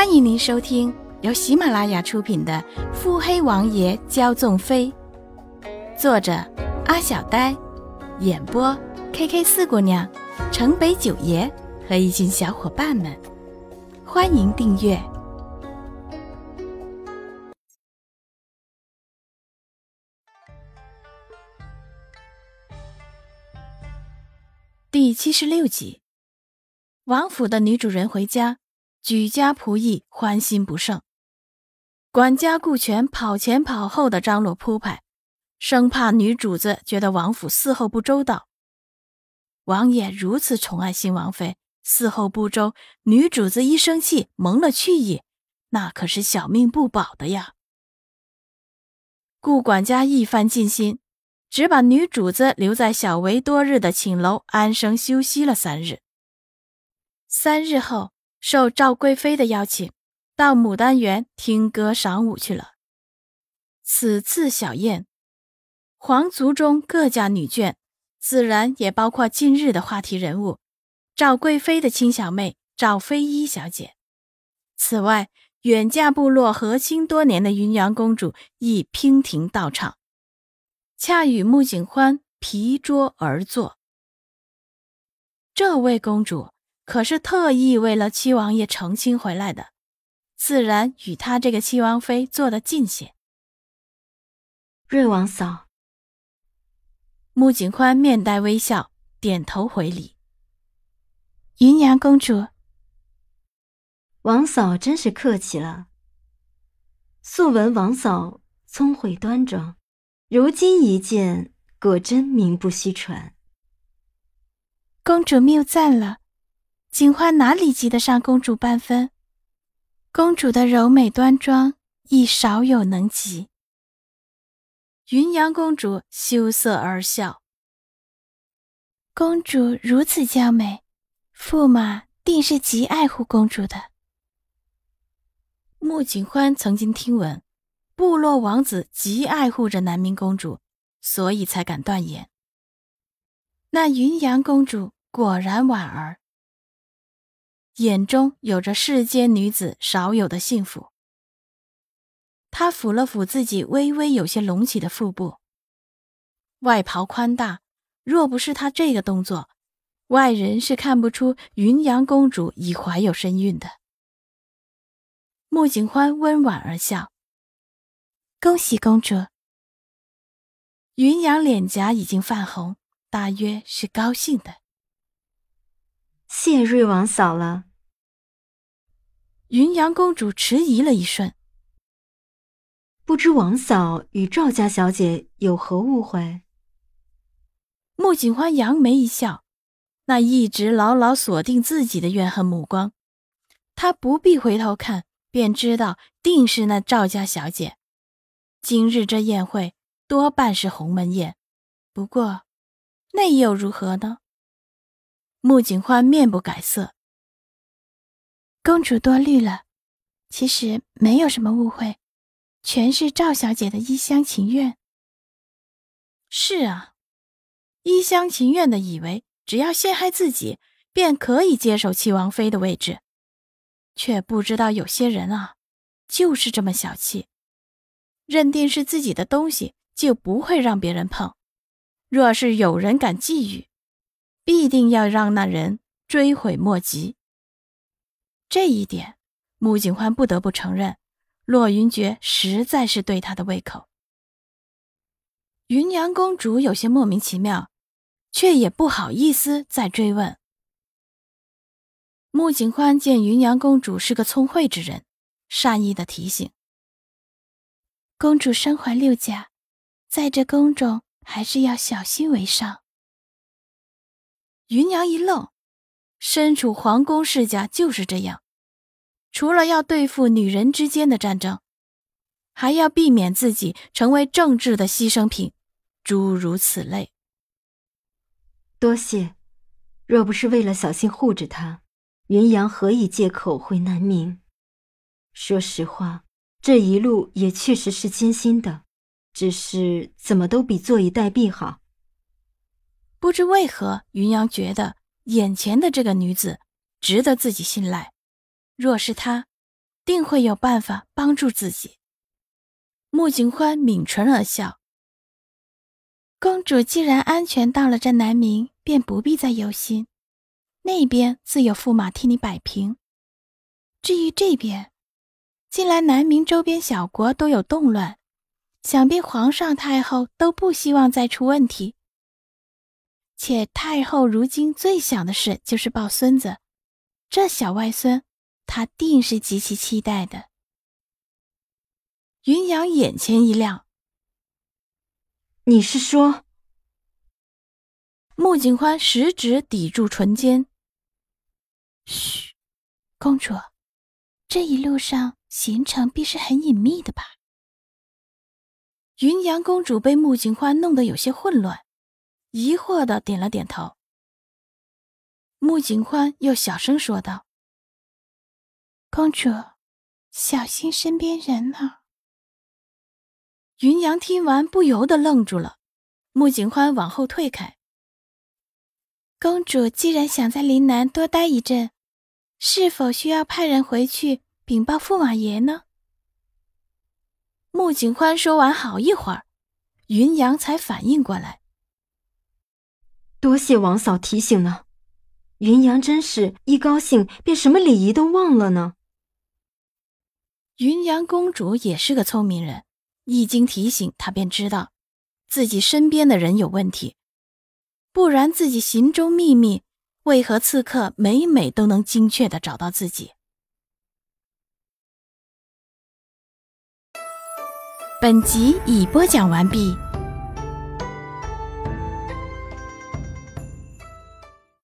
欢迎您收听由喜马拉雅出品的《腹黑王爷骄纵妃》，作者阿小呆，演播 K K 四姑娘、城北九爷和一群小伙伴们。欢迎订阅第七十六集。王府的女主人回家。举家仆役欢欣不胜，管家顾全跑前跑后的张罗铺排，生怕女主子觉得王府伺候不周到。王爷如此宠爱新王妃，伺候不周，女主子一生气蒙了去意，那可是小命不保的呀。顾管家一番尽心，只把女主子留在小围多日的寝楼安生休息了三日。三日后。受赵贵妃的邀请，到牡丹园听歌赏舞去了。此次小宴，皇族中各家女眷，自然也包括近日的话题人物赵贵妃的亲小妹赵飞一小姐。此外，远嫁部落和亲多年的云阳公主亦娉婷到场，恰与穆景欢皮桌而坐。这位公主。可是特意为了七王爷成亲回来的，自然与他这个七王妃坐得近些。瑞王嫂，穆景欢面带微笑，点头回礼。云阳公主，王嫂真是客气了。素闻王嫂聪慧端庄，如今一见，果真名不虚传。公主谬赞了。景欢哪里及得上公主半分？公主的柔美端庄亦少有能及。云阳公主羞涩而笑。公主如此娇美，驸马定是极爱护公主的。穆景欢曾经听闻，部落王子极爱护着南明公主，所以才敢断言。那云阳公主果然婉儿。眼中有着世间女子少有的幸福。他抚了抚自己微微有些隆起的腹部，外袍宽大，若不是他这个动作，外人是看不出云阳公主已怀有身孕的。穆景欢温婉而笑：“恭喜公主。”云阳脸颊已经泛红，大约是高兴的。谢瑞王嫂了。云阳公主迟疑了一瞬，不知王嫂与赵家小姐有何误会？穆景欢扬眉一笑，那一直牢牢锁定自己的怨恨目光，他不必回头看，便知道定是那赵家小姐。今日这宴会多半是鸿门宴，不过那又如何呢？穆景欢面不改色。公主多虑了，其实没有什么误会，全是赵小姐的一厢情愿。是啊，一厢情愿的以为只要陷害自己，便可以接手七王妃的位置，却不知道有些人啊，就是这么小气，认定是自己的东西就不会让别人碰。若是有人敢觊觎，必定要让那人追悔莫及。这一点，穆景欢不得不承认，洛云珏实在是对他的胃口。云阳公主有些莫名其妙，却也不好意思再追问。穆景欢见云阳公主是个聪慧之人，善意的提醒：“公主身怀六甲，在这宫中还是要小心为上。”云阳一愣。身处皇宫世家就是这样，除了要对付女人之间的战争，还要避免自己成为政治的牺牲品，诸如此类。多谢，若不是为了小心护着他，云阳何以借口回南明？说实话，这一路也确实是艰辛的，只是怎么都比坐以待毙好。不知为何，云阳觉得。眼前的这个女子值得自己信赖，若是她，定会有办法帮助自己。穆景欢抿唇而笑。公主既然安全到了这南明，便不必再忧心。那边自有驸马替你摆平。至于这边，近来南明周边小国都有动乱，想必皇上太后都不希望再出问题。且太后如今最想的事就是抱孙子，这小外孙，她定是极其期待的。云阳眼前一亮。你是说？穆景欢食指抵住唇尖。嘘，公主，这一路上行程必是很隐秘的吧？云阳公主被穆景欢弄得有些混乱，疑惑的点了点头。穆景欢又小声说道：“公主，小心身边人呢。”云阳听完，不由得愣住了。穆景欢往后退开。公主既然想在林南多待一阵，是否需要派人回去禀报驸马爷呢？穆景欢说完，好一会儿，云阳才反应过来。多谢王嫂提醒呢。云阳真是一高兴便什么礼仪都忘了呢。云阳公主也是个聪明人。一经提醒，她便知道自己身边的人有问题，不然自己行踪秘密，为何刺客每每都能精确的找到自己？本集已播讲完毕。